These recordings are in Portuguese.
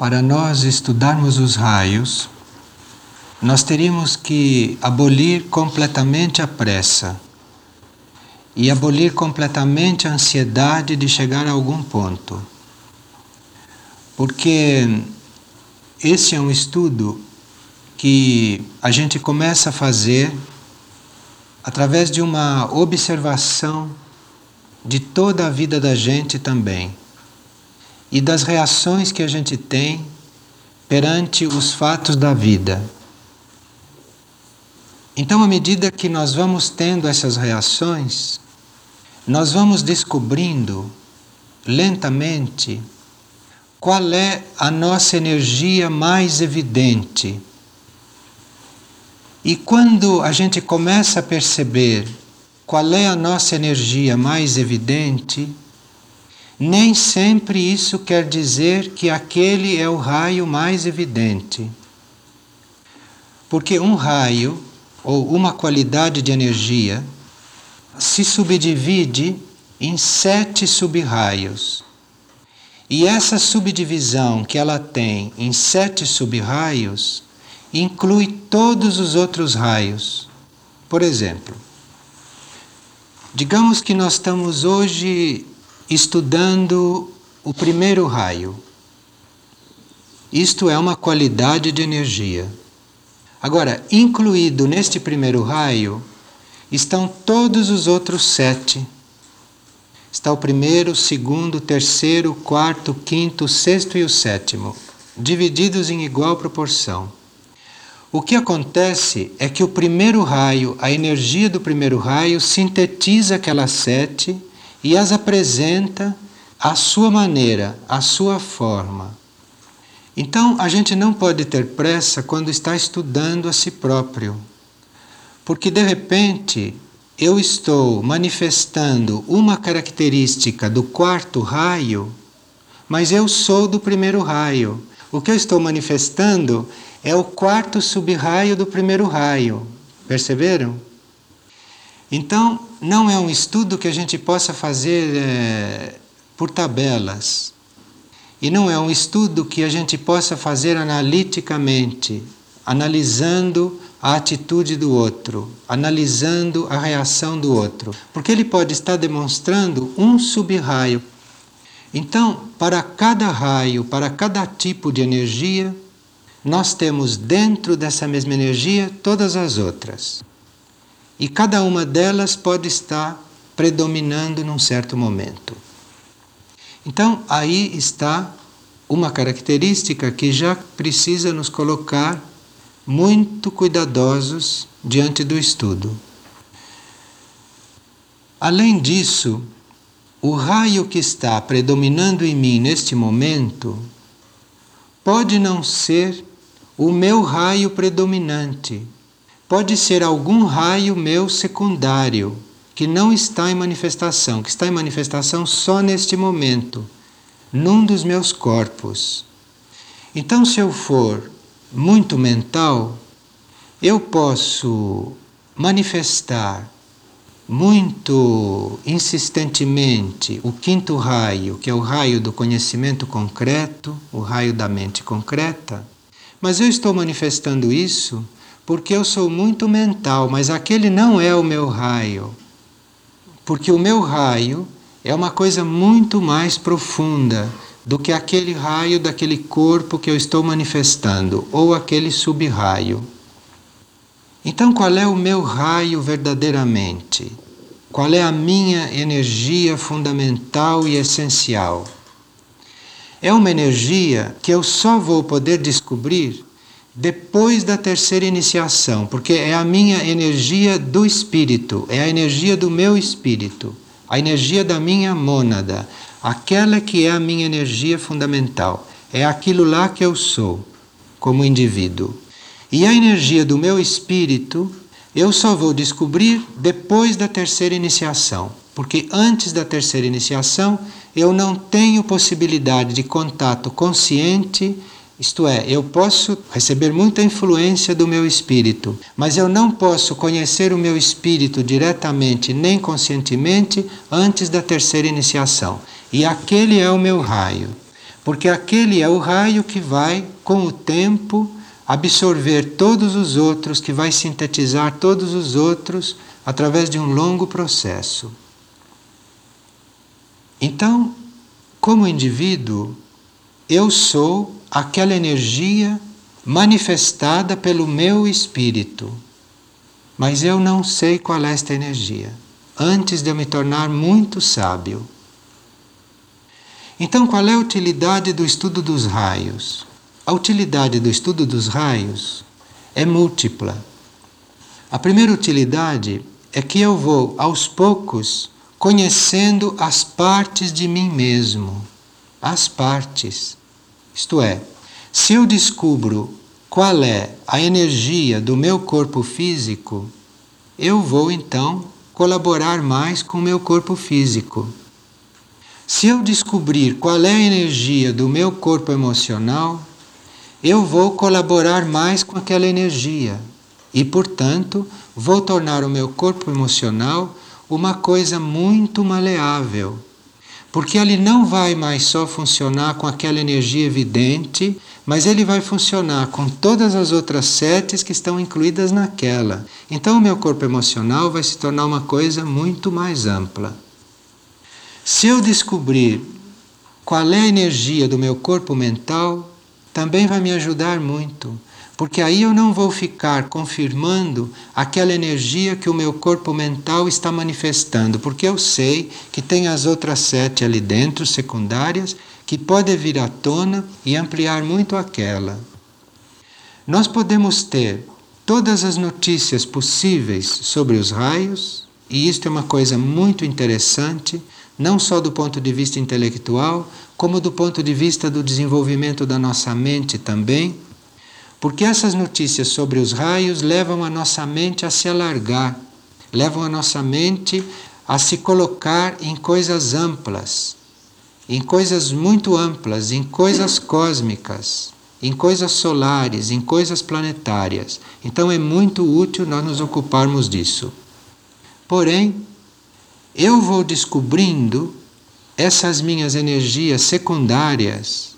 Para nós estudarmos os raios, nós teríamos que abolir completamente a pressa e abolir completamente a ansiedade de chegar a algum ponto. Porque esse é um estudo que a gente começa a fazer através de uma observação de toda a vida da gente também e das reações que a gente tem perante os fatos da vida. Então, à medida que nós vamos tendo essas reações, nós vamos descobrindo lentamente qual é a nossa energia mais evidente. E quando a gente começa a perceber qual é a nossa energia mais evidente, nem sempre isso quer dizer que aquele é o raio mais evidente. Porque um raio ou uma qualidade de energia se subdivide em sete subraios. E essa subdivisão que ela tem em sete subraios inclui todos os outros raios. Por exemplo, digamos que nós estamos hoje estudando o primeiro raio. Isto é uma qualidade de energia. Agora, incluído neste primeiro raio estão todos os outros sete. Está o primeiro, segundo, terceiro, quarto, quinto, sexto e o sétimo, divididos em igual proporção. O que acontece é que o primeiro raio, a energia do primeiro raio, sintetiza aquelas sete e as apresenta à sua maneira, à sua forma. Então, a gente não pode ter pressa quando está estudando a si próprio, porque de repente eu estou manifestando uma característica do quarto raio, mas eu sou do primeiro raio. O que eu estou manifestando é o quarto subraio do primeiro raio. Perceberam? Então, não é um estudo que a gente possa fazer é, por tabelas. E não é um estudo que a gente possa fazer analiticamente, analisando a atitude do outro, analisando a reação do outro, porque ele pode estar demonstrando um subraio. Então, para cada raio, para cada tipo de energia, nós temos dentro dessa mesma energia todas as outras. E cada uma delas pode estar predominando num certo momento. Então, aí está uma característica que já precisa nos colocar muito cuidadosos diante do estudo. Além disso, o raio que está predominando em mim neste momento pode não ser o meu raio predominante, pode ser algum raio meu secundário que não está em manifestação, que está em manifestação só neste momento, num dos meus corpos. Então, se eu for muito mental, eu posso manifestar muito insistentemente o quinto raio, que é o raio do conhecimento concreto, o raio da mente concreta, mas eu estou manifestando isso porque eu sou muito mental, mas aquele não é o meu raio. Porque o meu raio é uma coisa muito mais profunda do que aquele raio daquele corpo que eu estou manifestando, ou aquele sub-raio. Então, qual é o meu raio verdadeiramente? Qual é a minha energia fundamental e essencial? É uma energia que eu só vou poder descobrir depois da terceira iniciação, porque é a minha energia do espírito, é a energia do meu espírito, a energia da minha mônada, aquela que é a minha energia fundamental, é aquilo lá que eu sou como indivíduo. E a energia do meu espírito eu só vou descobrir depois da terceira iniciação, porque antes da terceira iniciação eu não tenho possibilidade de contato consciente isto é, eu posso receber muita influência do meu espírito, mas eu não posso conhecer o meu espírito diretamente nem conscientemente antes da terceira iniciação. E aquele é o meu raio. porque aquele é o raio que vai, com o tempo, absorver todos os outros, que vai sintetizar todos os outros através de um longo processo. Então, como indivíduo, eu sou aquela energia manifestada pelo meu espírito. Mas eu não sei qual é esta energia, antes de eu me tornar muito sábio. Então, qual é a utilidade do estudo dos raios? A utilidade do estudo dos raios é múltipla. A primeira utilidade é que eu vou, aos poucos, conhecendo as partes de mim mesmo. As partes. Isto é, se eu descubro qual é a energia do meu corpo físico, eu vou então colaborar mais com o meu corpo físico. Se eu descobrir qual é a energia do meu corpo emocional, eu vou colaborar mais com aquela energia e, portanto, vou tornar o meu corpo emocional uma coisa muito maleável porque ele não vai mais só funcionar com aquela energia evidente, mas ele vai funcionar com todas as outras setes que estão incluídas naquela. Então o meu corpo emocional vai se tornar uma coisa muito mais ampla. Se eu descobrir qual é a energia do meu corpo mental, também vai me ajudar muito porque aí eu não vou ficar confirmando aquela energia que o meu corpo mental está manifestando, porque eu sei que tem as outras sete ali dentro, secundárias, que podem vir à tona e ampliar muito aquela. Nós podemos ter todas as notícias possíveis sobre os raios, e isto é uma coisa muito interessante, não só do ponto de vista intelectual, como do ponto de vista do desenvolvimento da nossa mente também porque essas notícias sobre os raios levam a nossa mente a se alargar, levam a nossa mente a se colocar em coisas amplas, em coisas muito amplas, em coisas cósmicas, em coisas solares, em coisas planetárias. Então é muito útil nós nos ocuparmos disso. Porém, eu vou descobrindo essas minhas energias secundárias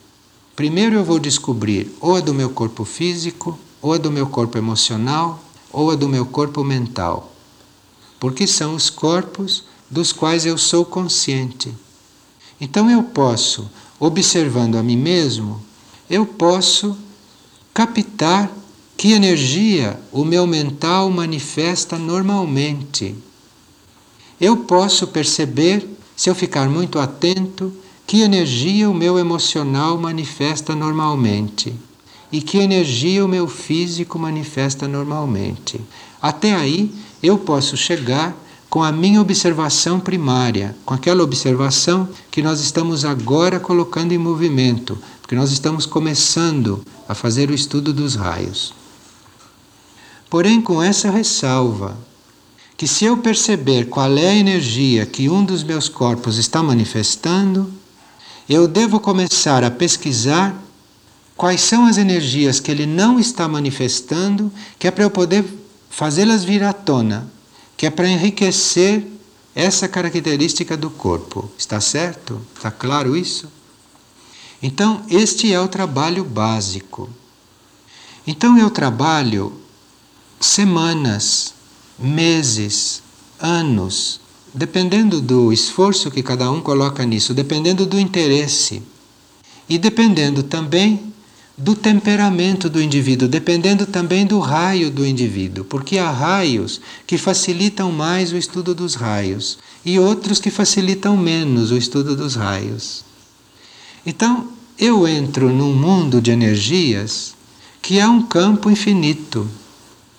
Primeiro eu vou descobrir ou a do meu corpo físico, ou a do meu corpo emocional, ou a do meu corpo mental. Porque são os corpos dos quais eu sou consciente. Então eu posso, observando a mim mesmo, eu posso captar que energia o meu mental manifesta normalmente. Eu posso perceber, se eu ficar muito atento, que energia o meu emocional manifesta normalmente e que energia o meu físico manifesta normalmente. Até aí eu posso chegar com a minha observação primária, com aquela observação que nós estamos agora colocando em movimento, porque nós estamos começando a fazer o estudo dos raios. Porém, com essa ressalva, que se eu perceber qual é a energia que um dos meus corpos está manifestando, eu devo começar a pesquisar quais são as energias que ele não está manifestando, que é para eu poder fazê-las vir à tona, que é para enriquecer essa característica do corpo. Está certo? Está claro isso? Então, este é o trabalho básico. Então, eu trabalho semanas, meses, anos dependendo do esforço que cada um coloca nisso, dependendo do interesse e dependendo também do temperamento do indivíduo, dependendo também do raio do indivíduo, porque há raios que facilitam mais o estudo dos raios e outros que facilitam menos o estudo dos raios. Então, eu entro num mundo de energias que é um campo infinito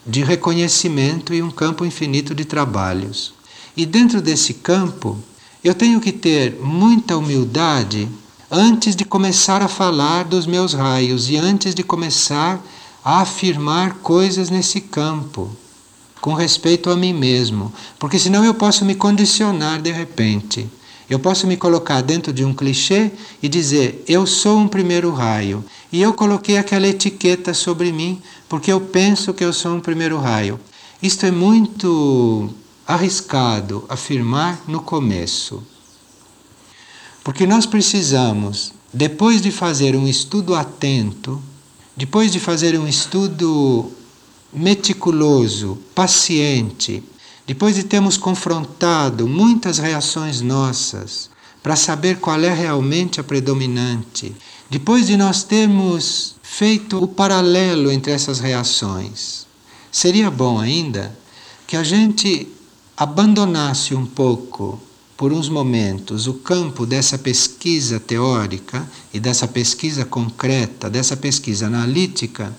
de reconhecimento e um campo infinito de trabalhos. E dentro desse campo, eu tenho que ter muita humildade antes de começar a falar dos meus raios e antes de começar a afirmar coisas nesse campo, com respeito a mim mesmo, porque senão eu posso me condicionar de repente. Eu posso me colocar dentro de um clichê e dizer: eu sou um primeiro raio. E eu coloquei aquela etiqueta sobre mim porque eu penso que eu sou um primeiro raio. Isto é muito arriscado afirmar no começo. Porque nós precisamos depois de fazer um estudo atento, depois de fazer um estudo meticuloso, paciente, depois de termos confrontado muitas reações nossas para saber qual é realmente a predominante, depois de nós termos feito o paralelo entre essas reações, seria bom ainda que a gente abandonasse um pouco, por uns momentos, o campo dessa pesquisa teórica e dessa pesquisa concreta, dessa pesquisa analítica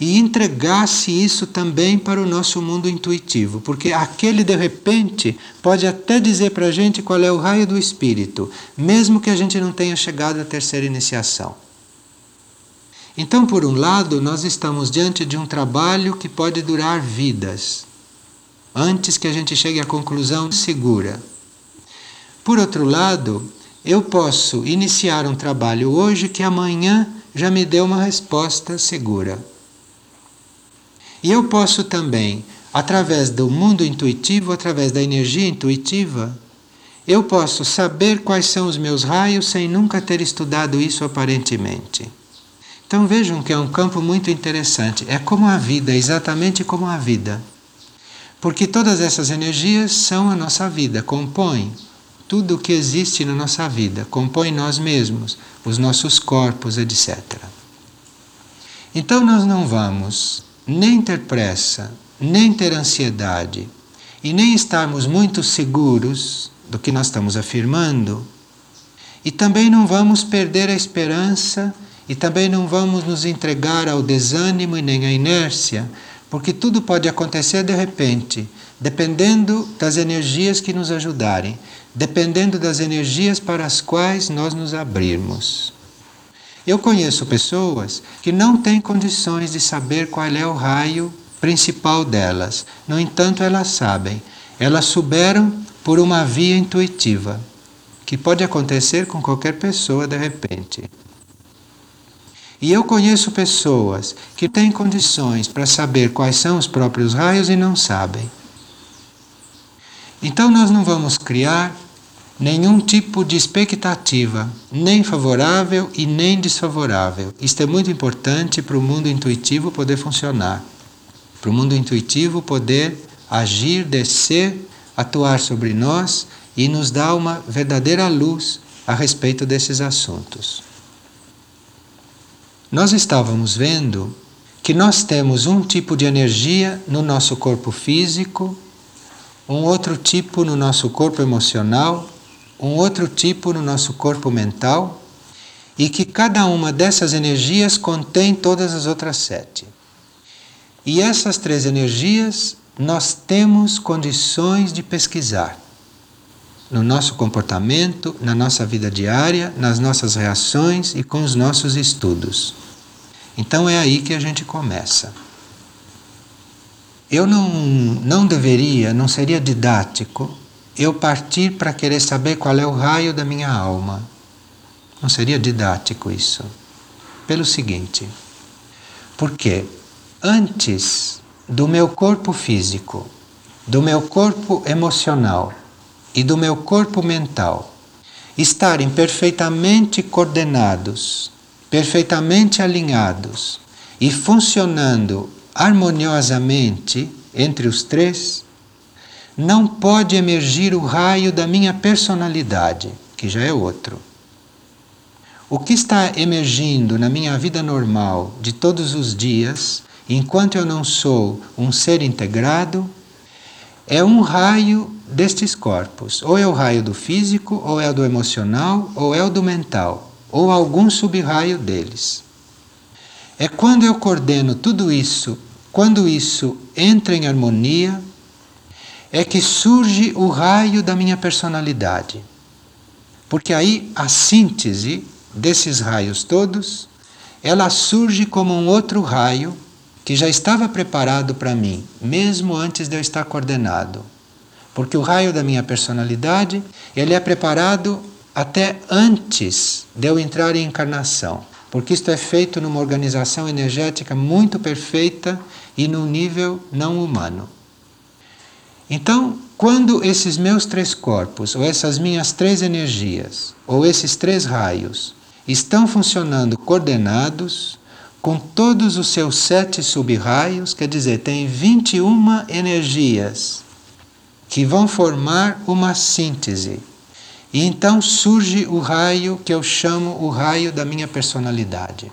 e entregasse isso também para o nosso mundo intuitivo, porque aquele de repente pode até dizer para a gente qual é o raio do espírito, mesmo que a gente não tenha chegado à terceira iniciação. Então, por um lado, nós estamos diante de um trabalho que pode durar vidas, antes que a gente chegue à conclusão segura. Por outro lado, eu posso iniciar um trabalho hoje que amanhã já me dê uma resposta segura. E eu posso também, através do mundo intuitivo, através da energia intuitiva, eu posso saber quais são os meus raios sem nunca ter estudado isso aparentemente. Então vejam que é um campo muito interessante. É como a vida, exatamente como a vida. Porque todas essas energias são a nossa vida, compõem tudo o que existe na nossa vida, compõem nós mesmos, os nossos corpos, etc. Então nós não vamos nem ter pressa, nem ter ansiedade e nem estarmos muito seguros do que nós estamos afirmando, e também não vamos perder a esperança e também não vamos nos entregar ao desânimo e nem à inércia, porque tudo pode acontecer de repente, dependendo das energias que nos ajudarem, dependendo das energias para as quais nós nos abrirmos. Eu conheço pessoas que não têm condições de saber qual é o raio principal delas. No entanto, elas sabem. Elas souberam por uma via intuitiva, que pode acontecer com qualquer pessoa de repente. E eu conheço pessoas que têm condições para saber quais são os próprios raios e não sabem. Então nós não vamos criar nenhum tipo de expectativa, nem favorável e nem desfavorável. Isto é muito importante para o mundo intuitivo poder funcionar, para o mundo intuitivo poder agir, descer, atuar sobre nós e nos dar uma verdadeira luz a respeito desses assuntos. Nós estávamos vendo que nós temos um tipo de energia no nosso corpo físico, um outro tipo no nosso corpo emocional um outro tipo no nosso corpo mental e que cada uma dessas energias contém todas as outras sete. E essas três energias nós temos condições de pesquisar no nosso comportamento, na nossa vida diária, nas nossas reações e com os nossos estudos. Então é aí que a gente começa. Eu não, não deveria, não seria didático eu partir para querer saber qual é o raio da minha alma. Não seria didático isso? Pelo seguinte, porque antes do meu corpo físico, do meu corpo emocional e do meu corpo mental estarem perfeitamente coordenados, perfeitamente alinhados e funcionando harmoniosamente entre os três, não pode emergir o raio da minha personalidade, que já é outro. O que está emergindo na minha vida normal de todos os dias, enquanto eu não sou um ser integrado, é um raio destes corpos. Ou é o raio do físico, ou é o do emocional, ou é o do mental, ou algum sub-raio deles. É quando eu coordeno tudo isso, quando isso entra em harmonia, é que surge o raio da minha personalidade. Porque aí a síntese desses raios todos, ela surge como um outro raio que já estava preparado para mim, mesmo antes de eu estar coordenado. Porque o raio da minha personalidade, ele é preparado até antes de eu entrar em encarnação. Porque isto é feito numa organização energética muito perfeita e num nível não humano. Então, quando esses meus três corpos, ou essas minhas três energias, ou esses três raios, estão funcionando coordenados com todos os seus sete sub-raios, quer dizer, tem 21 energias que vão formar uma síntese. E então surge o raio que eu chamo o raio da minha personalidade.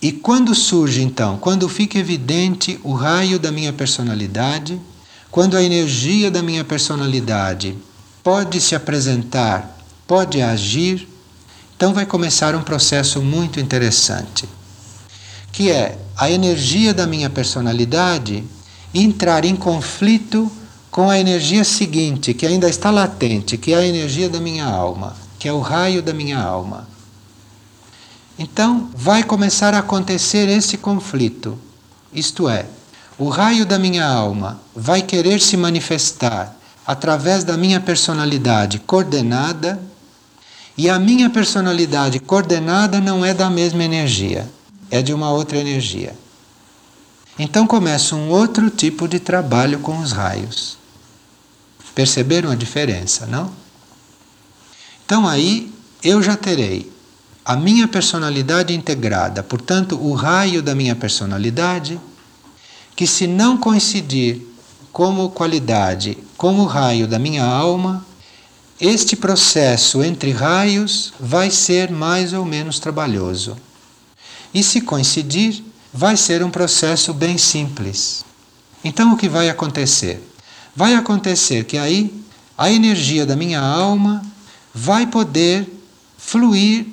E quando surge então, quando fica evidente o raio da minha personalidade, quando a energia da minha personalidade pode se apresentar, pode agir, então vai começar um processo muito interessante, que é a energia da minha personalidade entrar em conflito com a energia seguinte, que ainda está latente, que é a energia da minha alma, que é o raio da minha alma. Então, vai começar a acontecer esse conflito. Isto é, o raio da minha alma vai querer se manifestar através da minha personalidade coordenada e a minha personalidade coordenada não é da mesma energia, é de uma outra energia. Então começa um outro tipo de trabalho com os raios. Perceberam a diferença, não? Então aí eu já terei a minha personalidade integrada, portanto, o raio da minha personalidade, que se não coincidir como qualidade com o raio da minha alma, este processo entre raios vai ser mais ou menos trabalhoso. E se coincidir, vai ser um processo bem simples. Então o que vai acontecer? Vai acontecer que aí a energia da minha alma vai poder fluir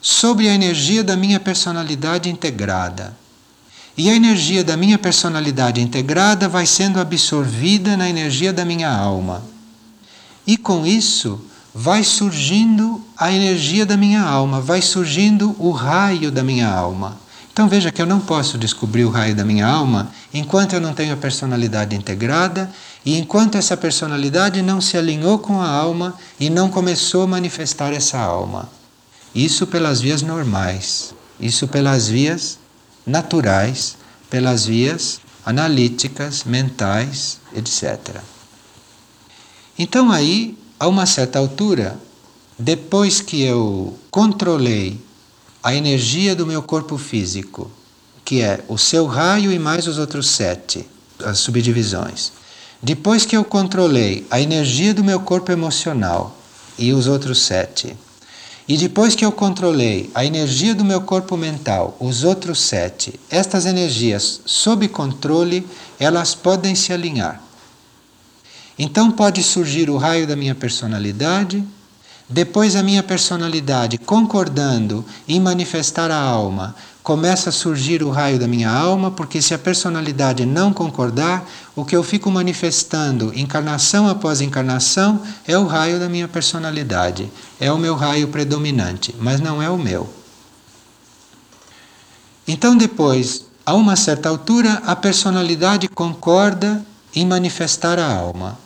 sobre a energia da minha personalidade integrada. E a energia da minha personalidade integrada vai sendo absorvida na energia da minha alma. E com isso vai surgindo a energia da minha alma, vai surgindo o raio da minha alma. Então veja que eu não posso descobrir o raio da minha alma enquanto eu não tenho a personalidade integrada e enquanto essa personalidade não se alinhou com a alma e não começou a manifestar essa alma. Isso pelas vias normais, isso pelas vias naturais, pelas vias analíticas, mentais, etc. Então aí, a uma certa altura, depois que eu controlei a energia do meu corpo físico, que é o seu raio e mais os outros sete, as subdivisões. Depois que eu controlei a energia do meu corpo emocional e os outros sete, e depois que eu controlei a energia do meu corpo mental, os outros sete, estas energias sob controle, elas podem se alinhar. Então pode surgir o raio da minha personalidade, depois a minha personalidade concordando em manifestar a alma, começa a surgir o raio da minha alma, porque se a personalidade não concordar, o que eu fico manifestando encarnação após encarnação é o raio da minha personalidade, é o meu raio predominante, mas não é o meu. Então depois, a uma certa altura, a personalidade concorda em manifestar a alma.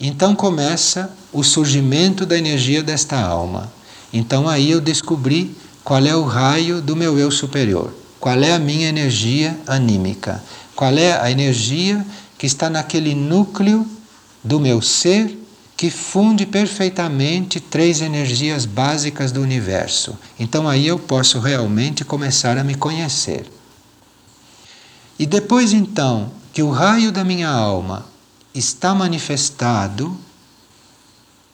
Então começa o surgimento da energia desta alma. Então aí eu descobri qual é o raio do meu eu superior, qual é a minha energia anímica, qual é a energia que está naquele núcleo do meu ser que funde perfeitamente três energias básicas do universo. Então aí eu posso realmente começar a me conhecer. E depois então que o raio da minha alma está manifestado,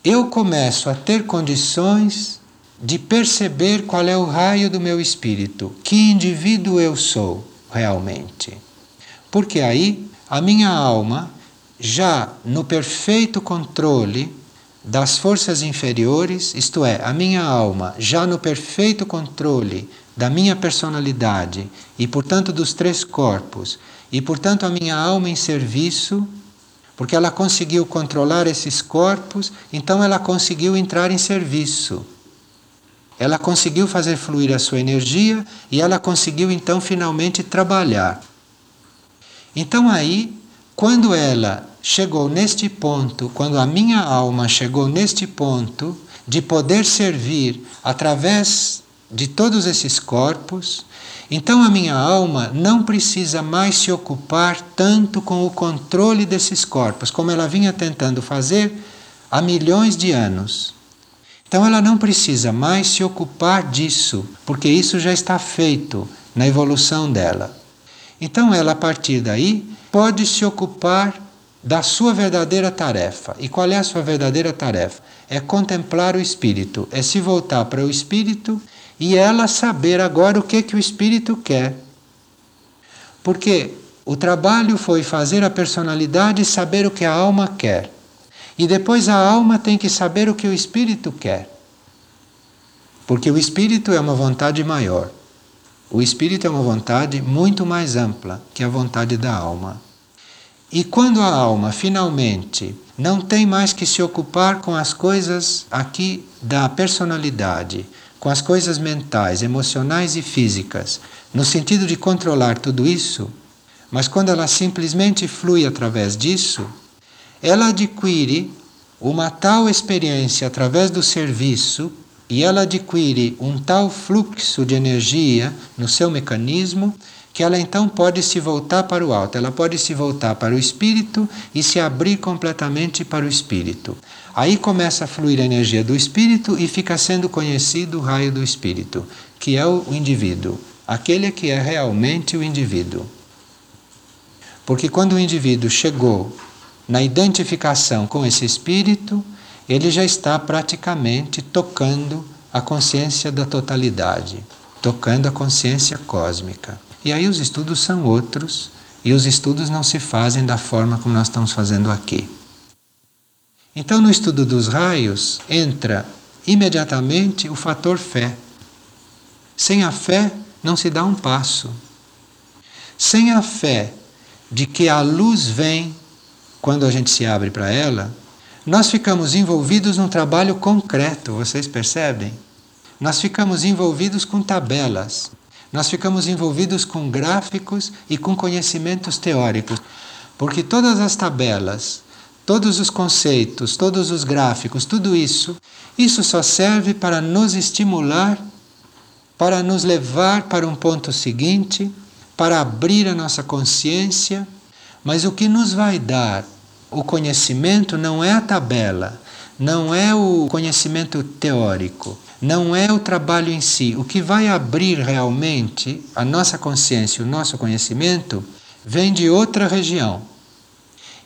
eu começo a ter condições de perceber qual é o raio do meu espírito, que indivíduo eu sou realmente. Porque aí a minha alma, já no perfeito controle das forças inferiores, isto é, a minha alma, já no perfeito controle da minha personalidade e, portanto, dos três corpos, e, portanto, a minha alma em serviço porque ela conseguiu controlar esses corpos, então ela conseguiu entrar em serviço. Ela conseguiu fazer fluir a sua energia e ela conseguiu então finalmente trabalhar. Então aí, quando ela chegou neste ponto, quando a minha alma chegou neste ponto de poder servir através de todos esses corpos, então a minha alma não precisa mais se ocupar tanto com o controle desses corpos, como ela vinha tentando fazer há milhões de anos. Então ela não precisa mais se ocupar disso, porque isso já está feito na evolução dela. Então ela, a partir daí, pode se ocupar da sua verdadeira tarefa. E qual é a sua verdadeira tarefa? É contemplar o espírito, é se voltar para o espírito e ela saber agora o que que o espírito quer. Porque o trabalho foi fazer a personalidade saber o que a alma quer. E depois a alma tem que saber o que o espírito quer. Porque o espírito é uma vontade maior. O espírito é uma vontade muito mais ampla que a vontade da alma. E quando a alma finalmente não tem mais que se ocupar com as coisas aqui da personalidade, com as coisas mentais, emocionais e físicas, no sentido de controlar tudo isso, mas quando ela simplesmente flui através disso, ela adquire uma tal experiência através do serviço e ela adquire um tal fluxo de energia no seu mecanismo que ela então pode se voltar para o alto, ela pode se voltar para o espírito e se abrir completamente para o espírito. Aí começa a fluir a energia do espírito e fica sendo conhecido o raio do espírito, que é o indivíduo, aquele que é realmente o indivíduo. Porque quando o indivíduo chegou na identificação com esse espírito, ele já está praticamente tocando a consciência da totalidade, tocando a consciência cósmica. E aí os estudos são outros, e os estudos não se fazem da forma como nós estamos fazendo aqui. Então, no estudo dos raios, entra imediatamente o fator fé. Sem a fé, não se dá um passo. Sem a fé de que a luz vem quando a gente se abre para ela, nós ficamos envolvidos num trabalho concreto, vocês percebem? Nós ficamos envolvidos com tabelas, nós ficamos envolvidos com gráficos e com conhecimentos teóricos, porque todas as tabelas, todos os conceitos, todos os gráficos, tudo isso, isso só serve para nos estimular, para nos levar para um ponto seguinte para abrir a nossa consciência, mas o que nos vai dar o conhecimento não é a tabela, não é o conhecimento teórico, não é o trabalho em si. O que vai abrir realmente a nossa consciência, o nosso conhecimento, vem de outra região.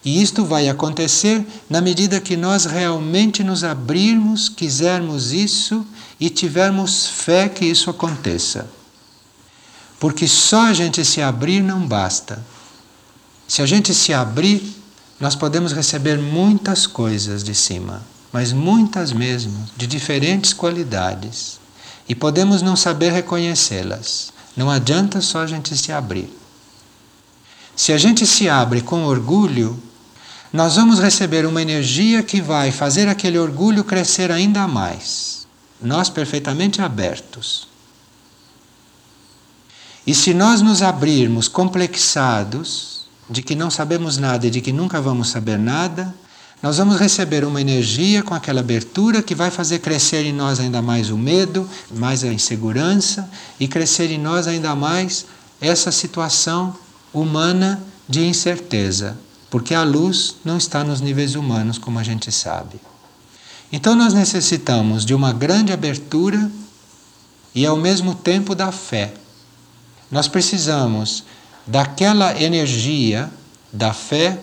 E isto vai acontecer na medida que nós realmente nos abrirmos, quisermos isso e tivermos fé que isso aconteça. Porque só a gente se abrir não basta. Se a gente se abrir, nós podemos receber muitas coisas de cima, mas muitas mesmo, de diferentes qualidades. E podemos não saber reconhecê-las. Não adianta só a gente se abrir. Se a gente se abre com orgulho, nós vamos receber uma energia que vai fazer aquele orgulho crescer ainda mais. Nós perfeitamente abertos. E se nós nos abrirmos complexados de que não sabemos nada e de que nunca vamos saber nada, nós vamos receber uma energia com aquela abertura que vai fazer crescer em nós ainda mais o medo, mais a insegurança e crescer em nós ainda mais essa situação humana de incerteza, porque a luz não está nos níveis humanos, como a gente sabe. Então nós necessitamos de uma grande abertura e ao mesmo tempo da fé nós precisamos daquela energia da fé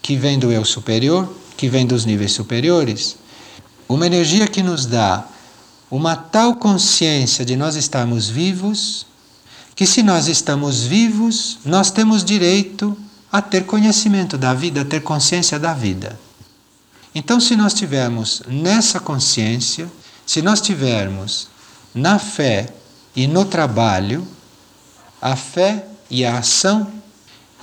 que vem do eu superior, que vem dos níveis superiores, uma energia que nos dá uma tal consciência de nós estarmos vivos, que se nós estamos vivos, nós temos direito a ter conhecimento da vida, a ter consciência da vida. Então, se nós tivermos nessa consciência, se nós tivermos na fé e no trabalho, a fé e a ação,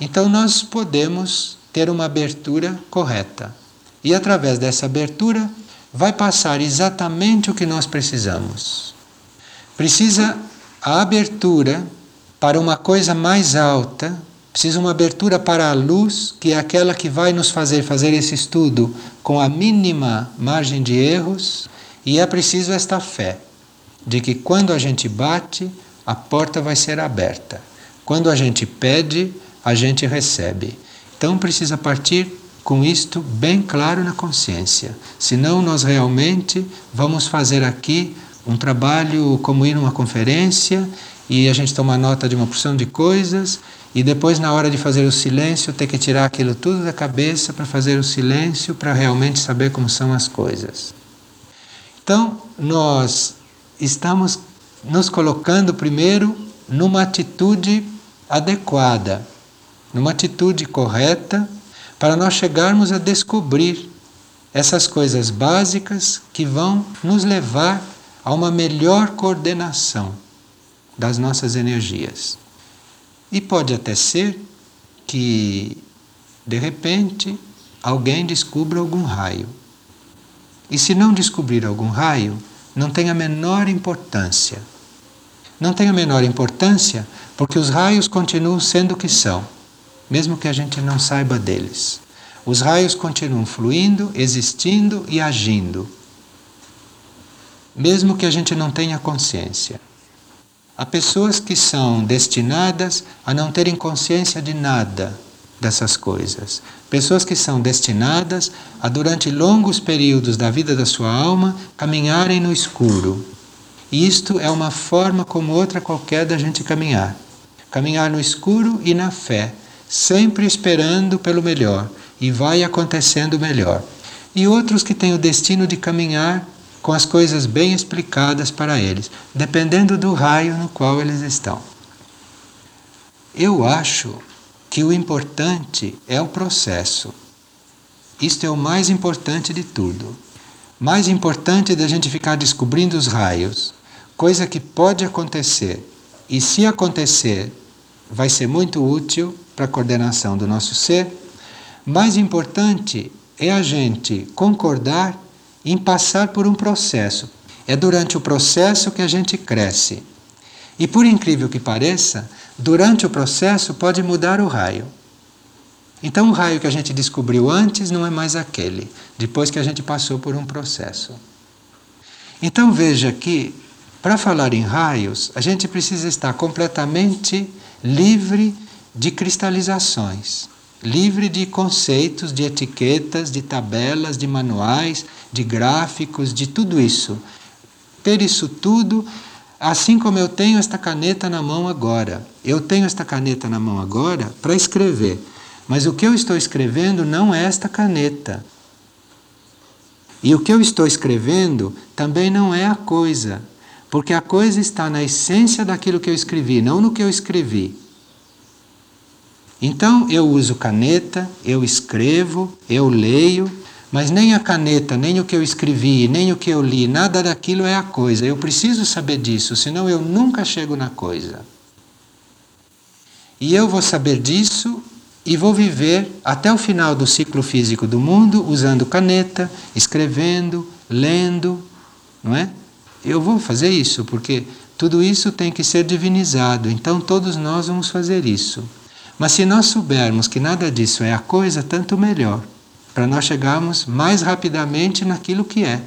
então nós podemos ter uma abertura correta. E através dessa abertura vai passar exatamente o que nós precisamos. Precisa a abertura para uma coisa mais alta, precisa uma abertura para a luz, que é aquela que vai nos fazer fazer esse estudo com a mínima margem de erros, e é preciso esta fé de que quando a gente bate, a porta vai ser aberta. Quando a gente pede, a gente recebe. Então precisa partir com isto bem claro na consciência. Senão, nós realmente vamos fazer aqui um trabalho como ir numa conferência e a gente toma nota de uma porção de coisas e depois, na hora de fazer o silêncio, ter que tirar aquilo tudo da cabeça para fazer o silêncio para realmente saber como são as coisas. Então, nós estamos nos colocando primeiro numa atitude adequada, numa atitude correta, para nós chegarmos a descobrir essas coisas básicas que vão nos levar a uma melhor coordenação das nossas energias. E pode até ser que, de repente, alguém descubra algum raio. E se não descobrir algum raio, não tem a menor importância. Não tem a menor importância porque os raios continuam sendo o que são, mesmo que a gente não saiba deles. Os raios continuam fluindo, existindo e agindo, mesmo que a gente não tenha consciência. Há pessoas que são destinadas a não terem consciência de nada dessas coisas. Pessoas que são destinadas a, durante longos períodos da vida da sua alma, caminharem no escuro. E isto é uma forma como outra qualquer da gente caminhar. Caminhar no escuro e na fé, sempre esperando pelo melhor, e vai acontecendo melhor. E outros que têm o destino de caminhar com as coisas bem explicadas para eles, dependendo do raio no qual eles estão. Eu acho que o importante é o processo. Isto é o mais importante de tudo. Mais importante da gente ficar descobrindo os raios, coisa que pode acontecer. E se acontecer, vai ser muito útil para a coordenação do nosso ser. Mais importante é a gente concordar em passar por um processo. É durante o processo que a gente cresce. E por incrível que pareça, durante o processo pode mudar o raio. Então o raio que a gente descobriu antes não é mais aquele, depois que a gente passou por um processo. Então veja que, para falar em raios, a gente precisa estar completamente livre de cristalizações livre de conceitos, de etiquetas, de tabelas, de manuais, de gráficos, de tudo isso. Ter isso tudo, assim como eu tenho esta caneta na mão agora. Eu tenho esta caneta na mão agora para escrever, mas o que eu estou escrevendo não é esta caneta. E o que eu estou escrevendo também não é a coisa, porque a coisa está na essência daquilo que eu escrevi, não no que eu escrevi. Então eu uso caneta, eu escrevo, eu leio, mas nem a caneta, nem o que eu escrevi, nem o que eu li, nada daquilo é a coisa. Eu preciso saber disso, senão eu nunca chego na coisa. E eu vou saber disso e vou viver até o final do ciclo físico do mundo usando caneta, escrevendo, lendo, não é? Eu vou fazer isso porque tudo isso tem que ser divinizado. Então todos nós vamos fazer isso. Mas se nós soubermos que nada disso é a coisa, tanto melhor, para nós chegarmos mais rapidamente naquilo que é.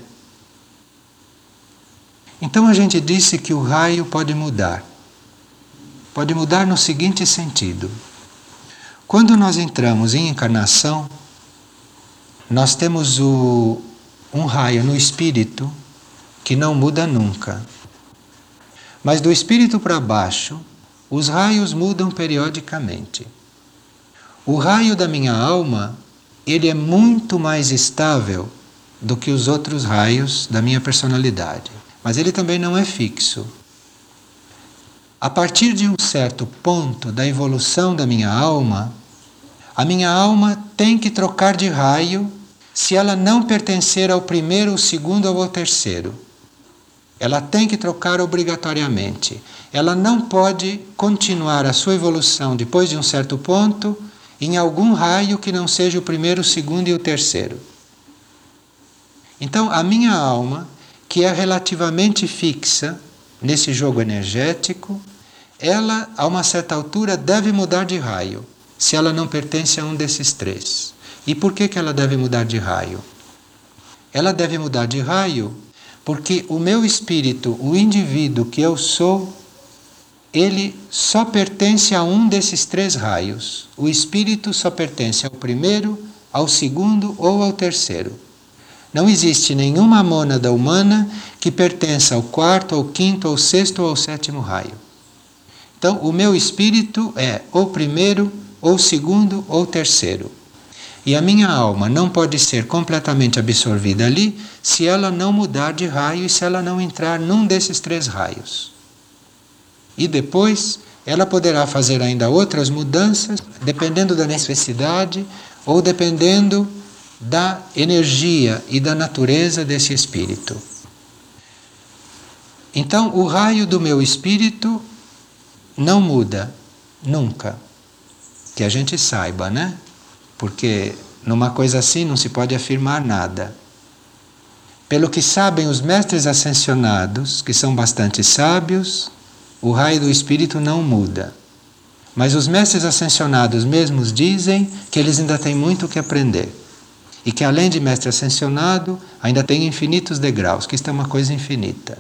Então a gente disse que o raio pode mudar. Pode mudar no seguinte sentido: quando nós entramos em encarnação, nós temos o, um raio no espírito que não muda nunca. Mas do espírito para baixo, os raios mudam periodicamente. O raio da minha alma, ele é muito mais estável do que os outros raios da minha personalidade, mas ele também não é fixo. A partir de um certo ponto da evolução da minha alma, a minha alma tem que trocar de raio se ela não pertencer ao primeiro, ao segundo ou ao terceiro. Ela tem que trocar obrigatoriamente. Ela não pode continuar a sua evolução depois de um certo ponto em algum raio que não seja o primeiro, o segundo e o terceiro. Então, a minha alma, que é relativamente fixa nesse jogo energético, ela, a uma certa altura, deve mudar de raio, se ela não pertence a um desses três. E por que, que ela deve mudar de raio? Ela deve mudar de raio porque o meu espírito, o indivíduo que eu sou, ele só pertence a um desses três raios. O espírito só pertence ao primeiro, ao segundo ou ao terceiro. Não existe nenhuma mônada humana que pertença ao quarto, ao quinto, ao sexto ou ao sétimo raio. Então, o meu espírito é ou primeiro, ou segundo, ou terceiro. E a minha alma não pode ser completamente absorvida ali se ela não mudar de raio e se ela não entrar num desses três raios. E depois ela poderá fazer ainda outras mudanças, dependendo da necessidade ou dependendo da energia e da natureza desse espírito. Então, o raio do meu espírito não muda nunca. Que a gente saiba, né? Porque numa coisa assim não se pode afirmar nada. Pelo que sabem os mestres ascensionados, que são bastante sábios, o raio do espírito não muda. Mas os mestres ascensionados mesmos dizem que eles ainda têm muito o que aprender. E que além de mestre ascensionado, ainda tem infinitos degraus, que isto é uma coisa infinita.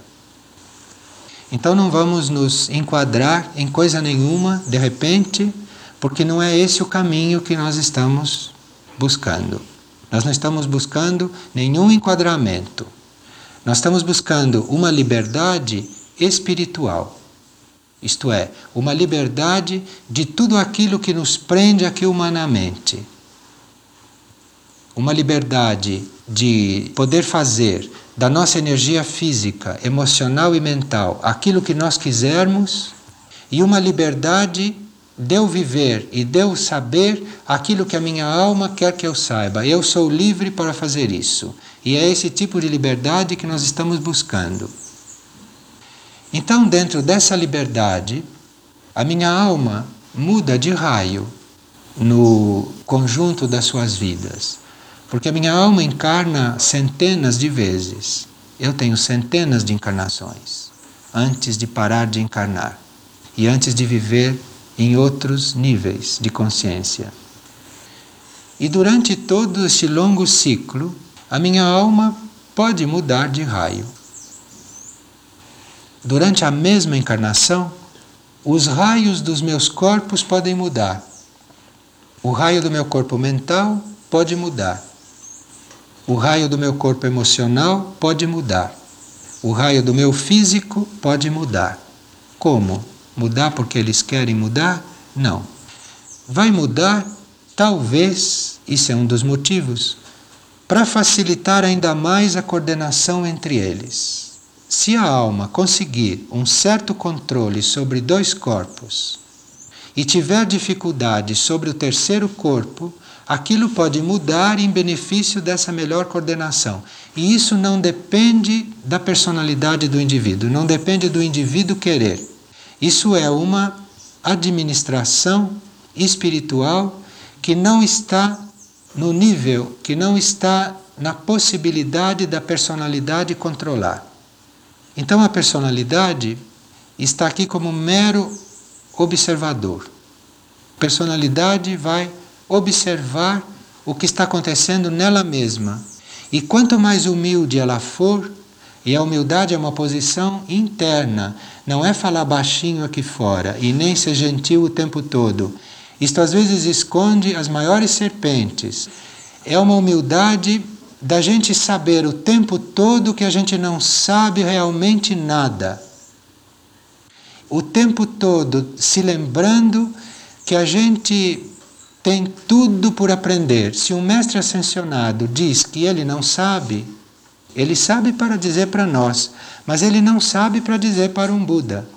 Então não vamos nos enquadrar em coisa nenhuma de repente, porque não é esse o caminho que nós estamos buscando. Nós não estamos buscando nenhum enquadramento. Nós estamos buscando uma liberdade espiritual. Isto é, uma liberdade de tudo aquilo que nos prende aqui humanamente. Uma liberdade de poder fazer da nossa energia física, emocional e mental aquilo que nós quisermos, e uma liberdade de eu viver e de eu saber aquilo que a minha alma quer que eu saiba. Eu sou livre para fazer isso. E é esse tipo de liberdade que nós estamos buscando. Então, dentro dessa liberdade, a minha alma muda de raio no conjunto das suas vidas. Porque a minha alma encarna centenas de vezes. Eu tenho centenas de encarnações antes de parar de encarnar e antes de viver em outros níveis de consciência. E durante todo este longo ciclo, a minha alma pode mudar de raio durante a mesma encarnação, os raios dos meus corpos podem mudar. O raio do meu corpo mental pode mudar. O raio do meu corpo emocional pode mudar. O raio do meu físico pode mudar. Como? Mudar porque eles querem mudar? Não. Vai mudar, talvez, isso é um dos motivos, para facilitar ainda mais a coordenação entre eles. Se a alma conseguir um certo controle sobre dois corpos e tiver dificuldade sobre o terceiro corpo, aquilo pode mudar em benefício dessa melhor coordenação. E isso não depende da personalidade do indivíduo, não depende do indivíduo querer. Isso é uma administração espiritual que não está no nível, que não está na possibilidade da personalidade controlar. Então a personalidade está aqui como mero observador. A personalidade vai observar o que está acontecendo nela mesma. E quanto mais humilde ela for, e a humildade é uma posição interna, não é falar baixinho aqui fora e nem ser gentil o tempo todo. Isto às vezes esconde as maiores serpentes. É uma humildade da gente saber o tempo todo que a gente não sabe realmente nada. O tempo todo se lembrando que a gente tem tudo por aprender. Se um mestre ascensionado diz que ele não sabe, ele sabe para dizer para nós, mas ele não sabe para dizer para um Buda.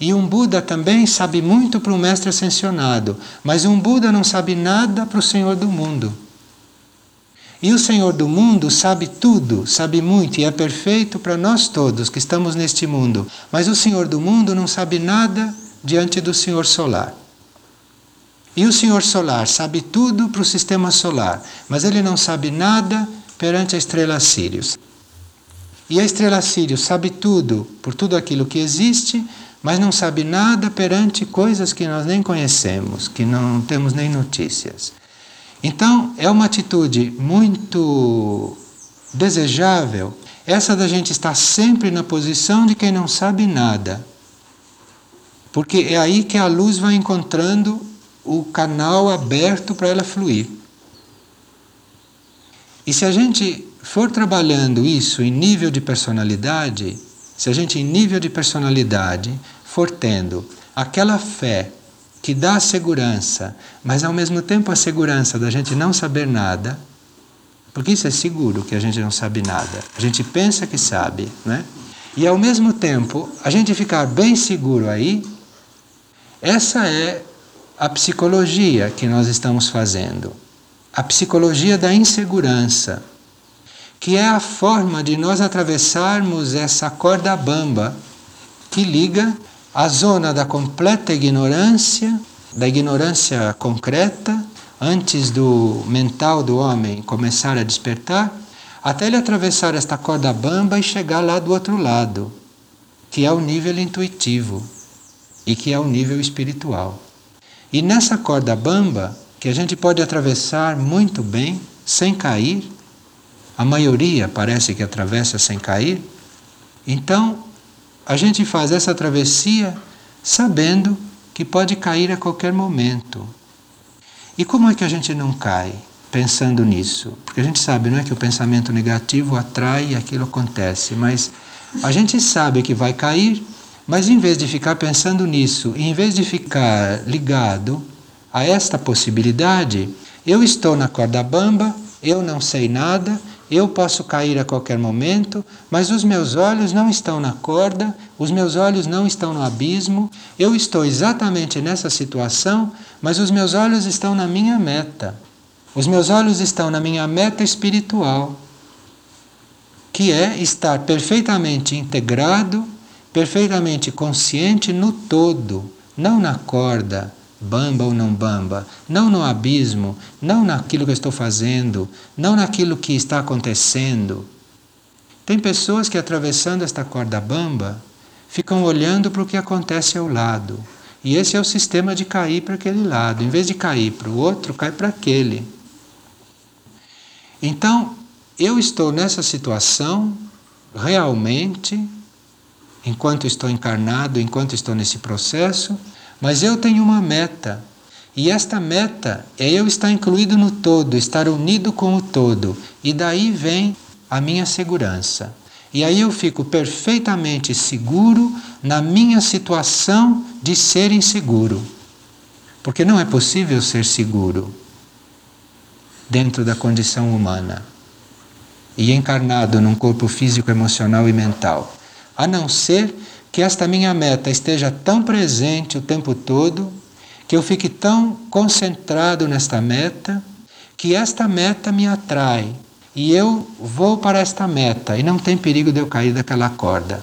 E um Buda também sabe muito para um mestre ascensionado, mas um Buda não sabe nada para o Senhor do mundo. E o Senhor do mundo sabe tudo, sabe muito e é perfeito para nós todos que estamos neste mundo. Mas o Senhor do mundo não sabe nada diante do Senhor solar. E o Senhor solar sabe tudo para o sistema solar, mas ele não sabe nada perante a estrela Sirius. E a estrela Sirius sabe tudo por tudo aquilo que existe, mas não sabe nada perante coisas que nós nem conhecemos, que não temos nem notícias. Então, é uma atitude muito desejável essa da gente estar sempre na posição de quem não sabe nada. Porque é aí que a luz vai encontrando o canal aberto para ela fluir. E se a gente for trabalhando isso em nível de personalidade, se a gente em nível de personalidade for tendo aquela fé que dá a segurança, mas ao mesmo tempo a segurança da gente não saber nada, porque isso é seguro que a gente não sabe nada. A gente pensa que sabe, né? E ao mesmo tempo, a gente ficar bem seguro aí, essa é a psicologia que nós estamos fazendo. A psicologia da insegurança, que é a forma de nós atravessarmos essa corda bamba que liga a zona da completa ignorância, da ignorância concreta, antes do mental do homem começar a despertar, até ele atravessar esta corda bamba e chegar lá do outro lado, que é o nível intuitivo e que é o nível espiritual. E nessa corda bamba, que a gente pode atravessar muito bem, sem cair, a maioria parece que atravessa sem cair, então a gente faz essa travessia sabendo que pode cair a qualquer momento. E como é que a gente não cai pensando nisso? Porque a gente sabe, não é que o pensamento negativo atrai e aquilo acontece, mas a gente sabe que vai cair, mas em vez de ficar pensando nisso, em vez de ficar ligado a esta possibilidade, eu estou na corda bamba, eu não sei nada, eu posso cair a qualquer momento, mas os meus olhos não estão na corda, os meus olhos não estão no abismo, eu estou exatamente nessa situação, mas os meus olhos estão na minha meta. Os meus olhos estão na minha meta espiritual, que é estar perfeitamente integrado, perfeitamente consciente no todo, não na corda, bamba ou não bamba, não no abismo, não naquilo que eu estou fazendo, não naquilo que está acontecendo. Tem pessoas que atravessando esta corda bamba ficam olhando para o que acontece ao lado. E esse é o sistema de cair para aquele lado. Em vez de cair para o outro, cai para aquele. Então, eu estou nessa situação realmente, enquanto estou encarnado, enquanto estou nesse processo, mas eu tenho uma meta. E esta meta é eu estar incluído no todo, estar unido com o todo. E daí vem a minha segurança. E aí eu fico perfeitamente seguro na minha situação de ser inseguro. Porque não é possível ser seguro dentro da condição humana e encarnado num corpo físico, emocional e mental, a não ser que esta minha meta esteja tão presente o tempo todo, que eu fique tão concentrado nesta meta, que esta meta me atrai e eu vou para esta meta e não tem perigo de eu cair daquela corda.